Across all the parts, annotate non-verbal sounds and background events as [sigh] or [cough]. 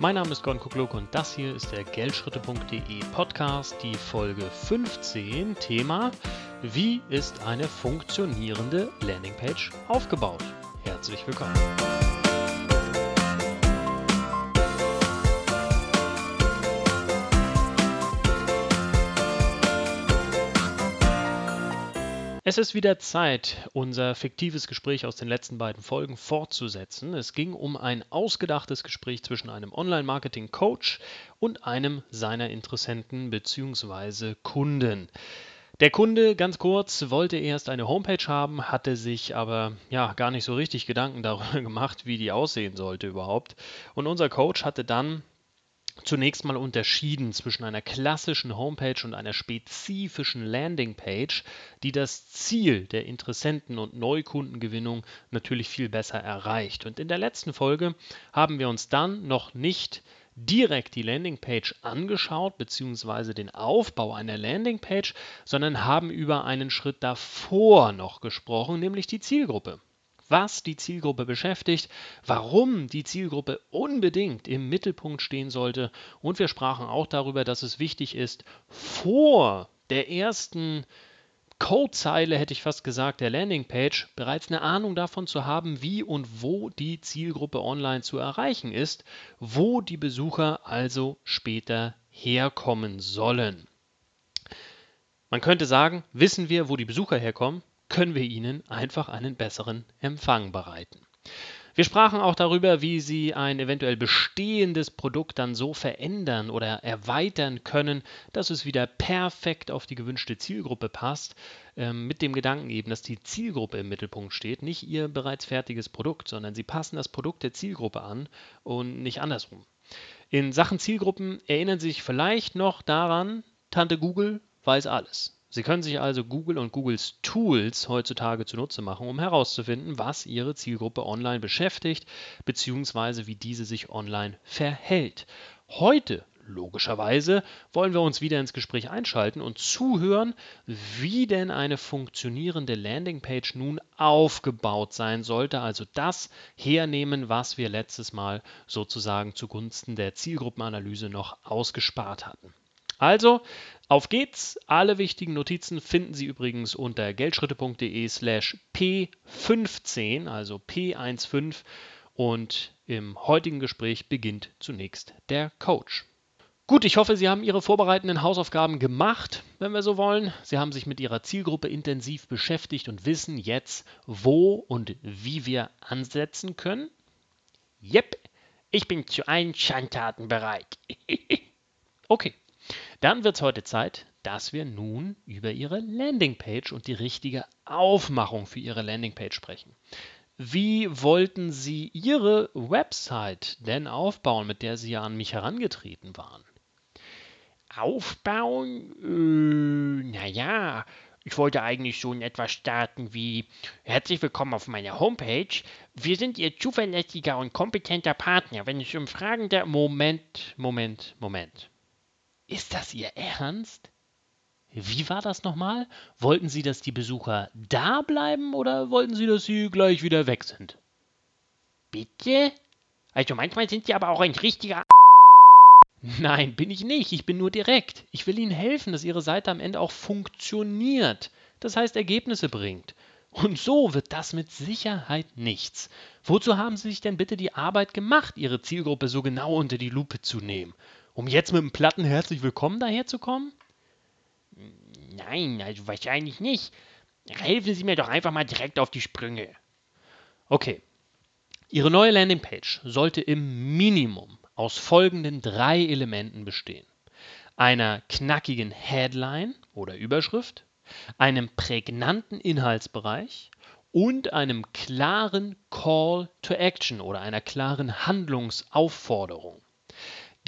Mein Name ist Gon Kukluk und das hier ist der Geldschritte.de Podcast, die Folge 15. Thema: Wie ist eine funktionierende Landingpage aufgebaut? Herzlich willkommen. Es ist wieder Zeit, unser fiktives Gespräch aus den letzten beiden Folgen fortzusetzen. Es ging um ein ausgedachtes Gespräch zwischen einem Online-Marketing-Coach und einem seiner Interessenten bzw. Kunden. Der Kunde, ganz kurz, wollte erst eine Homepage haben, hatte sich aber ja gar nicht so richtig Gedanken darüber [laughs] gemacht, wie die aussehen sollte überhaupt. Und unser Coach hatte dann zunächst mal unterschieden zwischen einer klassischen Homepage und einer spezifischen Landingpage, die das Ziel der Interessenten- und Neukundengewinnung natürlich viel besser erreicht. Und in der letzten Folge haben wir uns dann noch nicht direkt die Landingpage angeschaut, beziehungsweise den Aufbau einer Landingpage, sondern haben über einen Schritt davor noch gesprochen, nämlich die Zielgruppe was die Zielgruppe beschäftigt, warum die Zielgruppe unbedingt im Mittelpunkt stehen sollte und wir sprachen auch darüber, dass es wichtig ist, vor der ersten Codezeile, hätte ich fast gesagt, der Landingpage, bereits eine Ahnung davon zu haben, wie und wo die Zielgruppe online zu erreichen ist, wo die Besucher also später herkommen sollen. Man könnte sagen, wissen wir, wo die Besucher herkommen, können wir ihnen einfach einen besseren Empfang bereiten. Wir sprachen auch darüber, wie Sie ein eventuell bestehendes Produkt dann so verändern oder erweitern können, dass es wieder perfekt auf die gewünschte Zielgruppe passt, ähm, mit dem Gedanken eben, dass die Zielgruppe im Mittelpunkt steht, nicht Ihr bereits fertiges Produkt, sondern Sie passen das Produkt der Zielgruppe an und nicht andersrum. In Sachen Zielgruppen erinnern Sie sich vielleicht noch daran, Tante Google weiß alles. Sie können sich also Google und Googles Tools heutzutage zunutze machen, um herauszufinden, was Ihre Zielgruppe online beschäftigt, beziehungsweise wie diese sich online verhält. Heute Logischerweise wollen wir uns wieder ins Gespräch einschalten und zuhören, wie denn eine funktionierende Landingpage nun aufgebaut sein sollte, also das hernehmen, was wir letztes Mal sozusagen zugunsten der Zielgruppenanalyse noch ausgespart hatten. Also, auf geht's. Alle wichtigen Notizen finden Sie übrigens unter geldschritte.de slash P15, also P15. Und im heutigen Gespräch beginnt zunächst der Coach. Gut, ich hoffe, Sie haben Ihre vorbereitenden Hausaufgaben gemacht, wenn wir so wollen. Sie haben sich mit Ihrer Zielgruppe intensiv beschäftigt und wissen jetzt, wo und wie wir ansetzen können. Yep, ich bin zu allen Schandtaten bereit. [laughs] okay, dann wird es heute Zeit, dass wir nun über Ihre Landingpage und die richtige Aufmachung für Ihre Landingpage sprechen. Wie wollten Sie Ihre Website denn aufbauen, mit der Sie ja an mich herangetreten waren? Aufbauen? Äh, naja, ich wollte eigentlich so in etwas starten wie Herzlich willkommen auf meiner Homepage. Wir sind Ihr zuverlässiger und kompetenter Partner, wenn es um Fragen der Moment, Moment, Moment. Ist das Ihr Ernst? Wie war das nochmal? Wollten Sie, dass die Besucher da bleiben oder wollten Sie, dass sie gleich wieder weg sind? Bitte? Also manchmal sind Sie aber auch ein richtiger. Nein, bin ich nicht. Ich bin nur direkt. Ich will Ihnen helfen, dass Ihre Seite am Ende auch funktioniert. Das heißt, Ergebnisse bringt. Und so wird das mit Sicherheit nichts. Wozu haben Sie sich denn bitte die Arbeit gemacht, Ihre Zielgruppe so genau unter die Lupe zu nehmen? Um jetzt mit einem platten Herzlich Willkommen daherzukommen? Nein, also wahrscheinlich nicht. Helfen Sie mir doch einfach mal direkt auf die Sprünge. Okay. Ihre neue Landingpage sollte im Minimum aus folgenden drei Elementen bestehen. Einer knackigen Headline oder Überschrift, einem prägnanten Inhaltsbereich und einem klaren Call to Action oder einer klaren Handlungsaufforderung.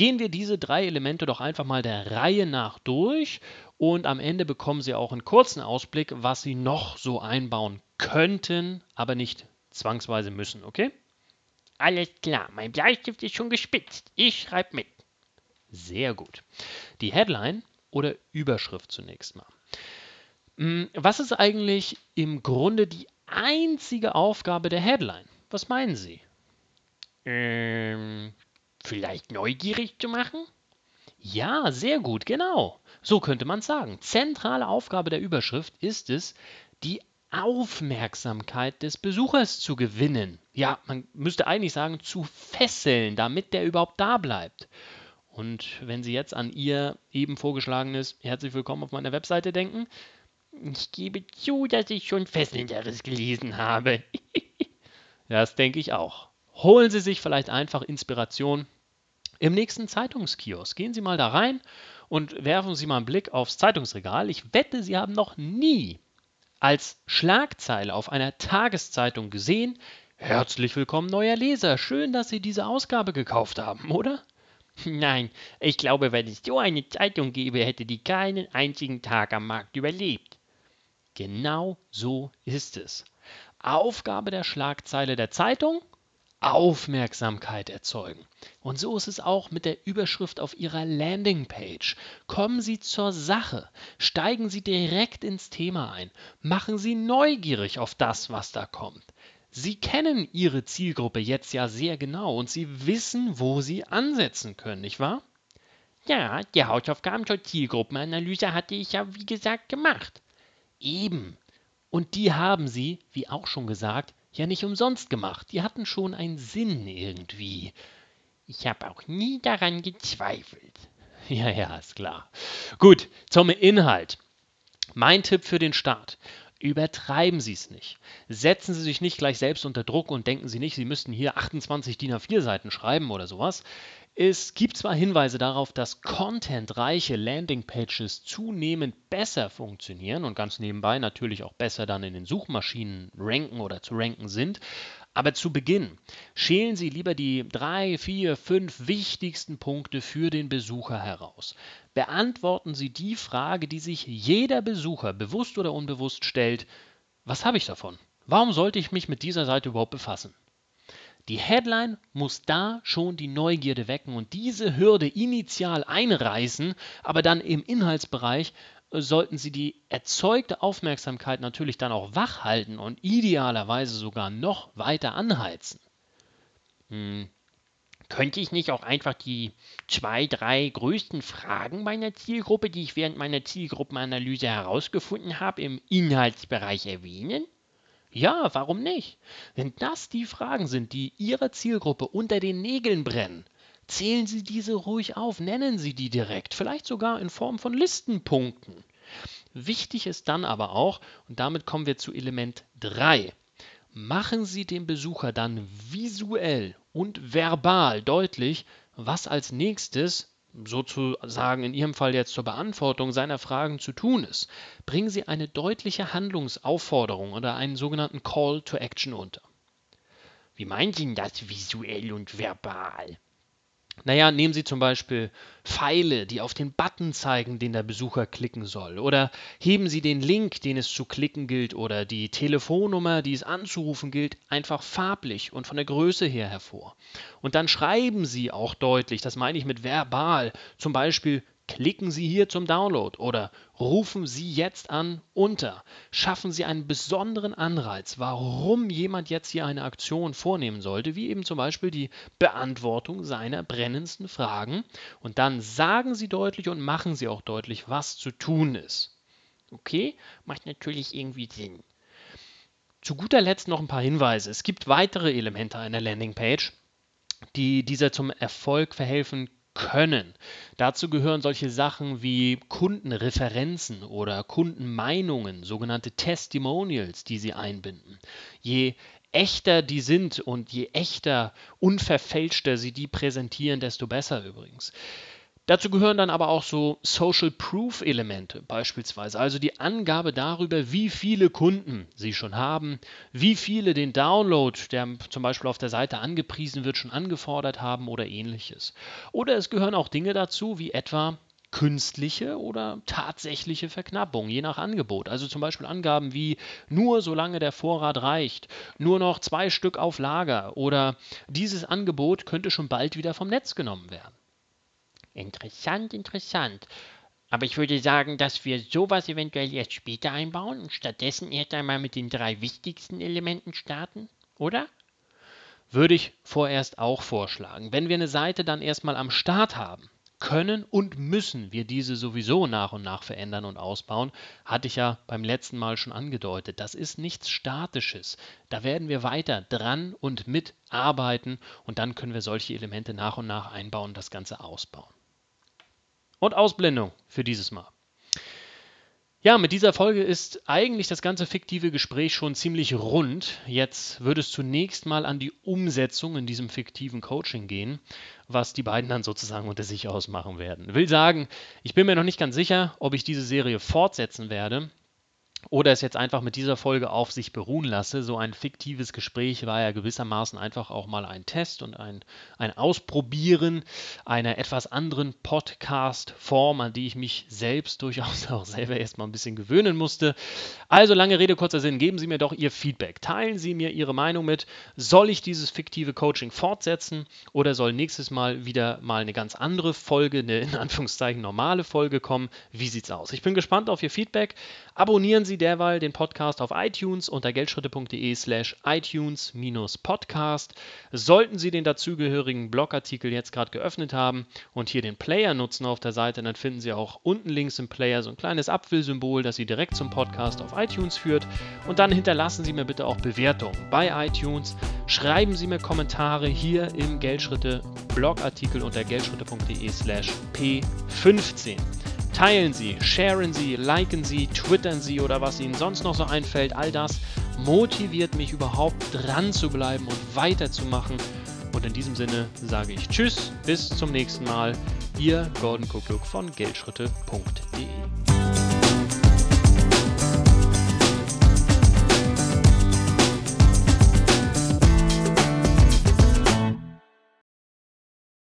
Gehen wir diese drei Elemente doch einfach mal der Reihe nach durch und am Ende bekommen Sie auch einen kurzen Ausblick, was Sie noch so einbauen könnten, aber nicht zwangsweise müssen, okay? Alles klar, mein Bleistift ist schon gespitzt. Ich schreibe mit. Sehr gut. Die Headline oder Überschrift zunächst mal. Hm, was ist eigentlich im Grunde die einzige Aufgabe der Headline? Was meinen Sie? Ähm, vielleicht neugierig zu machen? Ja, sehr gut, genau. So könnte man sagen. Zentrale Aufgabe der Überschrift ist es, die Aufmerksamkeit des Besuchers zu gewinnen. Ja, man müsste eigentlich sagen, zu fesseln, damit der überhaupt da bleibt. Und wenn Sie jetzt an Ihr eben vorgeschlagenes Herzlich willkommen auf meiner Webseite denken, ich gebe zu, dass ich schon Fesselnderes gelesen habe. [laughs] das denke ich auch. Holen Sie sich vielleicht einfach Inspiration im nächsten Zeitungskiosk. Gehen Sie mal da rein und werfen Sie mal einen Blick aufs Zeitungsregal. Ich wette, Sie haben noch nie als Schlagzeile auf einer Tageszeitung gesehen, Herzlich willkommen, neuer Leser. Schön, dass Sie diese Ausgabe gekauft haben, oder? [laughs] Nein, ich glaube, wenn es so eine Zeitung gäbe, hätte die keinen einzigen Tag am Markt überlebt. Genau so ist es. Aufgabe der Schlagzeile der Zeitung? Aufmerksamkeit erzeugen. Und so ist es auch mit der Überschrift auf Ihrer Landingpage. Kommen Sie zur Sache, steigen Sie direkt ins Thema ein, machen Sie neugierig auf das, was da kommt. Sie kennen Ihre Zielgruppe jetzt ja sehr genau und Sie wissen, wo Sie ansetzen können, nicht wahr? Ja, die Hausaufgaben zur Zielgruppenanalyse hatte ich ja, wie gesagt, gemacht. Eben. Und die haben Sie, wie auch schon gesagt, ja nicht umsonst gemacht. Die hatten schon einen Sinn irgendwie. Ich habe auch nie daran gezweifelt. [laughs] Ja, ja, ist klar. Gut, zum Inhalt. Mein Tipp für den Start. Übertreiben Sie es nicht. Setzen Sie sich nicht gleich selbst unter Druck und denken Sie nicht, Sie müssten hier 28 DIN A4 Seiten schreiben oder sowas. Es gibt zwar Hinweise darauf, dass contentreiche Landingpages zunehmend besser funktionieren und ganz nebenbei natürlich auch besser dann in den Suchmaschinen ranken oder zu ranken sind, aber zu Beginn schälen Sie lieber die drei, vier, fünf wichtigsten Punkte für den Besucher heraus. Beantworten Sie die Frage, die sich jeder Besucher bewusst oder unbewusst stellt, was habe ich davon? Warum sollte ich mich mit dieser Seite überhaupt befassen? Die Headline muss da schon die Neugierde wecken und diese Hürde initial einreißen, aber dann im Inhaltsbereich äh, sollten Sie die erzeugte Aufmerksamkeit natürlich dann auch wach halten und idealerweise sogar noch weiter anheizen. Hm. Könnte ich nicht auch einfach die zwei, drei größten Fragen meiner Zielgruppe, die ich während meiner Zielgruppenanalyse herausgefunden habe, im Inhaltsbereich erwähnen? Ja, warum nicht? Wenn das die Fragen sind, die Ihrer Zielgruppe unter den Nägeln brennen, zählen Sie diese ruhig auf, nennen Sie die direkt, vielleicht sogar in Form von Listenpunkten. Wichtig ist dann aber auch, und damit kommen wir zu Element 3, machen Sie dem Besucher dann visuell und verbal deutlich, was als nächstes sozusagen in Ihrem Fall jetzt zur Beantwortung seiner Fragen zu tun ist, bringen Sie eine deutliche Handlungsaufforderung oder einen sogenannten Call to Action unter. Wie meinen Sie das visuell und verbal? Naja, nehmen Sie zum Beispiel Pfeile, die auf den Button zeigen, den der Besucher klicken soll. Oder heben Sie den Link, den es zu klicken gilt, oder die Telefonnummer, die es anzurufen gilt, einfach farblich und von der Größe her hervor. Und dann schreiben Sie auch deutlich, das meine ich mit verbal, zum Beispiel Klicken Sie hier zum Download oder rufen Sie jetzt an unter. Schaffen Sie einen besonderen Anreiz, warum jemand jetzt hier eine Aktion vornehmen sollte, wie eben zum Beispiel die Beantwortung seiner brennendsten Fragen. Und dann sagen Sie deutlich und machen Sie auch deutlich, was zu tun ist. Okay, macht natürlich irgendwie Sinn. Zu guter Letzt noch ein paar Hinweise. Es gibt weitere Elemente einer Landingpage, die dieser zum Erfolg verhelfen können. Dazu gehören solche Sachen wie Kundenreferenzen oder Kundenmeinungen, sogenannte Testimonials, die sie einbinden. Je echter die sind und je echter, unverfälschter sie die präsentieren, desto besser übrigens. Dazu gehören dann aber auch so Social Proof Elemente beispielsweise, also die Angabe darüber, wie viele Kunden Sie schon haben, wie viele den Download, der zum Beispiel auf der Seite angepriesen wird, schon angefordert haben oder ähnliches. Oder es gehören auch Dinge dazu, wie etwa künstliche oder tatsächliche Verknappung, je nach Angebot. Also zum Beispiel Angaben wie nur solange der Vorrat reicht, nur noch zwei Stück auf Lager oder dieses Angebot könnte schon bald wieder vom Netz genommen werden. Interessant, interessant. Aber ich würde sagen, dass wir sowas eventuell erst später einbauen und stattdessen erst einmal mit den drei wichtigsten Elementen starten, oder? würde ich vorerst auch vorschlagen. Wenn wir eine Seite dann erstmal am Start haben, können und müssen wir diese sowieso nach und nach verändern und ausbauen. Hatte ich ja beim letzten Mal schon angedeutet. Das ist nichts Statisches. Da werden wir weiter dran und mitarbeiten und dann können wir solche Elemente nach und nach einbauen und das Ganze ausbauen. Und Ausblendung für dieses Mal. Ja, mit dieser Folge ist eigentlich das ganze fiktive Gespräch schon ziemlich rund. Jetzt würde es zunächst mal an die Umsetzung in diesem fiktiven Coaching gehen, was die beiden dann sozusagen unter sich ausmachen werden. Will sagen, ich bin mir noch nicht ganz sicher, ob ich diese Serie fortsetzen werde oder es jetzt einfach mit dieser Folge auf sich beruhen lasse. So ein fiktives Gespräch war ja gewissermaßen einfach auch mal ein Test und ein, ein Ausprobieren einer etwas anderen Podcast-Form, an die ich mich selbst durchaus [laughs] auch selber erstmal ein bisschen gewöhnen musste. Also lange Rede, kurzer Sinn, geben Sie mir doch Ihr Feedback. Teilen Sie mir Ihre Meinung mit. Soll ich dieses fiktive Coaching fortsetzen oder soll nächstes Mal wieder mal eine ganz andere Folge, eine in Anführungszeichen normale Folge kommen? Wie sieht's aus? Ich bin gespannt auf Ihr Feedback. Abonnieren Sie derweil den Podcast auf iTunes unter geldschritte.de slash iTunes-Podcast. Sollten Sie den dazugehörigen Blogartikel jetzt gerade geöffnet haben und hier den Player nutzen auf der Seite, dann finden Sie auch unten links im Player so ein kleines Apfelsymbol, das Sie direkt zum Podcast auf iTunes führt. Und dann hinterlassen Sie mir bitte auch Bewertungen bei iTunes. Schreiben Sie mir Kommentare hier im Geldschritte Blogartikel unter geldschritte.de slash p15. Teilen Sie, sharen Sie, liken Sie, twittern Sie oder was Ihnen sonst noch so einfällt. All das motiviert mich überhaupt dran zu bleiben und weiterzumachen. Und in diesem Sinne sage ich Tschüss, bis zum nächsten Mal. Ihr Gordon Kukluk von Geldschritte.de.